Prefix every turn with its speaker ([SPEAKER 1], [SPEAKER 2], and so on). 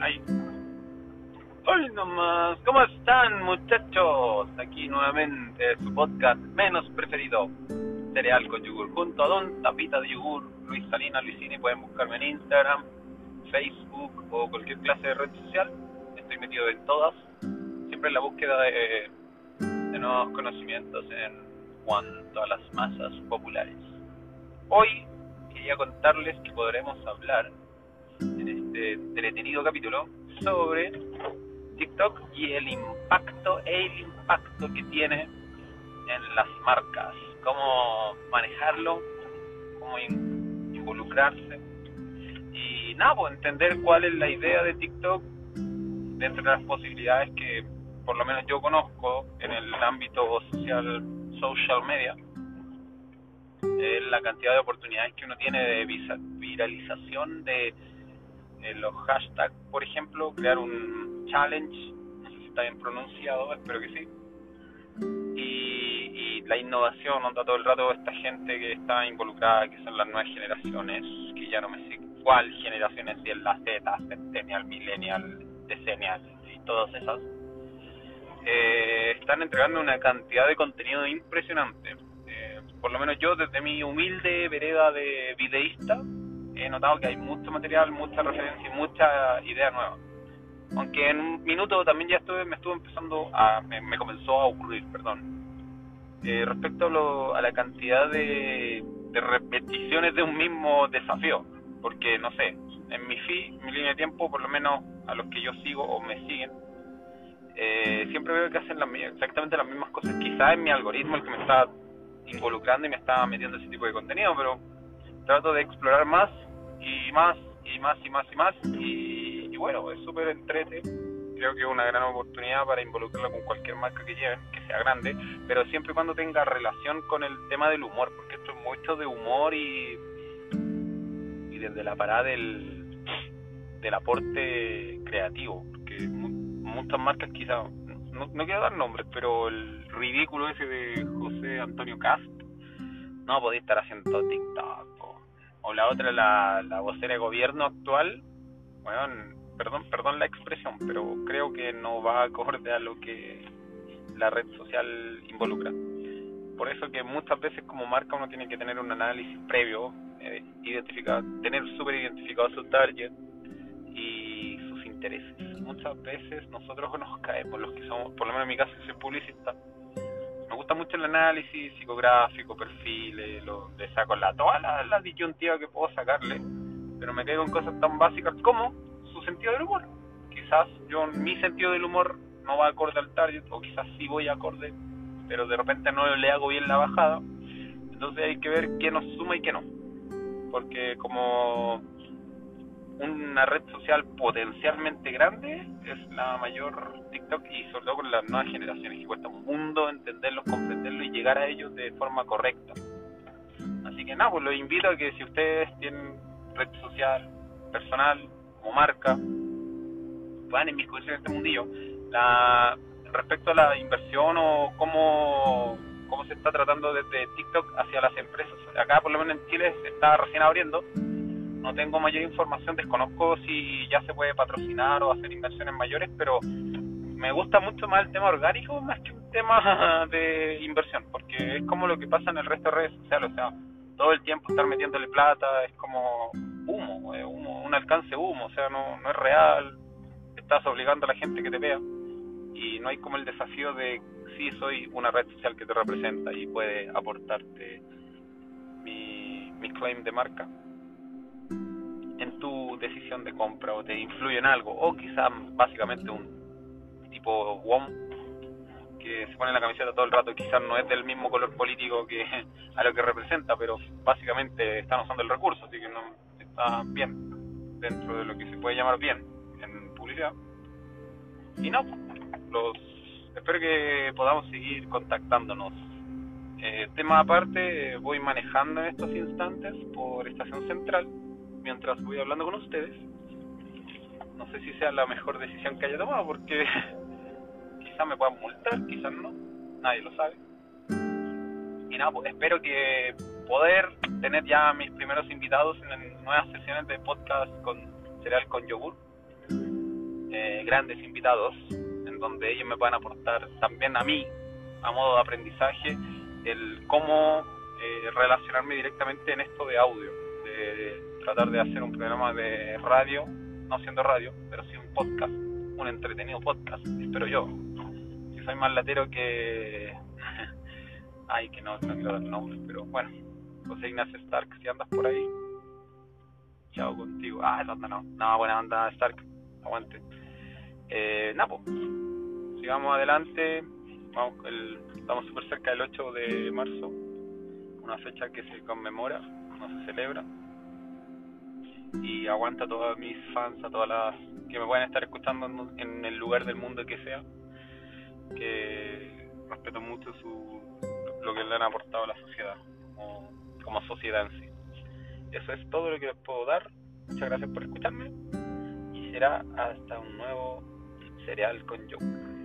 [SPEAKER 1] Ay. Hoy nomás, ¿cómo están muchachos? Aquí nuevamente su podcast menos preferido, Cereal con Yogur, junto a Don Tapita de Yogur, Luis Salina, Luisini, pueden buscarme en Instagram, Facebook o cualquier clase de red social, estoy metido en todas, siempre en la búsqueda de, de nuevos conocimientos en cuanto a las masas populares. Hoy quería contarles que podremos hablar este entretenido capítulo sobre TikTok y el impacto, el impacto que tiene en las marcas, cómo manejarlo, cómo involucrarse. Y nada, pues entender cuál es la idea de TikTok dentro de las posibilidades que por lo menos yo conozco en el ámbito social, social media, la cantidad de oportunidades que uno tiene de viralización de los hashtags, por ejemplo, crear un challenge, no sé si está bien pronunciado, espero que sí, y, la innovación, onda todo el rato esta gente que está involucrada, que son las nuevas generaciones, que ya no me sé cuál generaciones, si es la Z, Centennial, Millennial, Decennial y todas esas, eh, están entregando una cantidad de contenido impresionante. Eh, por lo menos yo, desde mi humilde vereda de videísta, he notado que hay mucho material, mucha referencia y mucha idea nueva. Aunque en un minuto también ya estuve, me estuvo empezando a, me, comenzó a ocurrir, perdón. Eh, respecto a, lo, a la cantidad de, repeticiones de un mismo desafío, porque no sé, en mi feed, mi línea de tiempo, por lo menos a los que yo sigo o me siguen, eh, siempre veo que hacen las, exactamente las mismas cosas. Quizás es mi algoritmo el que me está involucrando y me está metiendo ese tipo de contenido, pero trato de explorar más y más y más y más y más. Y, bueno, es súper entrete. Creo que es una gran oportunidad para involucrarlo con cualquier marca que lleven, que sea grande, pero siempre y cuando tenga relación con el tema del humor, porque esto es mucho de humor y, y desde la parada del, del aporte creativo, porque muchas marcas quizás, no, no quiero dar nombres, pero el ridículo ese de José Antonio Cast, no podía estar haciendo TikTok o la otra, la, la vocera de gobierno actual, bueno, perdón, perdón la expresión, pero creo que no va acorde a lo que la red social involucra. Por eso que muchas veces como marca uno tiene que tener un análisis previo, eh, identificar, tener súper identificado su target y sus intereses. Muchas veces nosotros nos caemos, los que somos, por lo menos en mi caso soy publicista, mucho el análisis psicográfico, perfiles, lo, le saco la, toda la, la disyuntiva que puedo sacarle, pero me quedo en cosas tan básicas como su sentido del humor. Quizás yo, mi sentido del humor no va acorde al target, o quizás sí voy acorde, pero de repente no le hago bien la bajada. Entonces hay que ver qué nos suma y qué no. Porque como una red social potencialmente grande es la mayor TikTok y sobre todo con las nuevas generaciones que cuesta un mundo entenderlo, comprenderlo y llegar a ellos de forma correcta. Así que nada, pues los invito a que si ustedes tienen red social personal como marca, puedan inmiscuirse en este mundillo. La, respecto a la inversión o cómo, cómo se está tratando desde TikTok hacia las empresas, acá por lo menos en Chile se está recién abriendo no tengo mayor información, desconozco si ya se puede patrocinar o hacer inversiones mayores, pero me gusta mucho más el tema orgánico más que un tema de inversión, porque es como lo que pasa en el resto de redes sociales, o sea, todo el tiempo estar metiéndole plata es como humo, humo un alcance humo, o sea, no, no es real, estás obligando a la gente que te vea y no hay como el desafío de sí soy una red social que te representa y puede aportarte mi, mi claim de marca en tu decisión de compra o te influye en algo, o quizás básicamente un tipo WOM que se pone la camiseta todo el rato, quizás no es del mismo color político que a lo que representa, pero básicamente están usando el recurso, así que no está bien dentro de lo que se puede llamar bien en publicidad. Y no, los espero que podamos seguir contactándonos. Eh, tema aparte, voy manejando en estos instantes por Estación Central mientras voy hablando con ustedes. No sé si sea la mejor decisión que haya tomado porque quizás me puedan multar, quizás no, nadie lo sabe. Y nada, pues espero que poder tener ya mis primeros invitados en nuevas sesiones de podcast con cereal con yogur eh, grandes invitados, en donde ellos me puedan aportar también a mí, a modo de aprendizaje, el cómo eh, relacionarme directamente en esto de audio, de tratar de hacer un programa de radio, no siendo radio, pero sí un podcast, un entretenido podcast, espero yo. Si soy más latero que... Ay, que no, no quiero dar nombres, pero bueno, José Ignacio Stark, si andas por ahí, chao contigo. Ah, esa onda no, no, buena onda Stark, aguante. Eh, Napo, sigamos adelante, vamos, el, estamos súper cerca del 8 de marzo, una fecha que se conmemora, no se celebra. Y aguanta a todos mis fans, a todas las que me pueden estar escuchando en el lugar del mundo que sea, que respeto mucho su, lo que le han aportado a la sociedad, como, como sociedad en sí. Eso es todo lo que les puedo dar. Muchas gracias por escucharme y será hasta un nuevo cereal con Joker.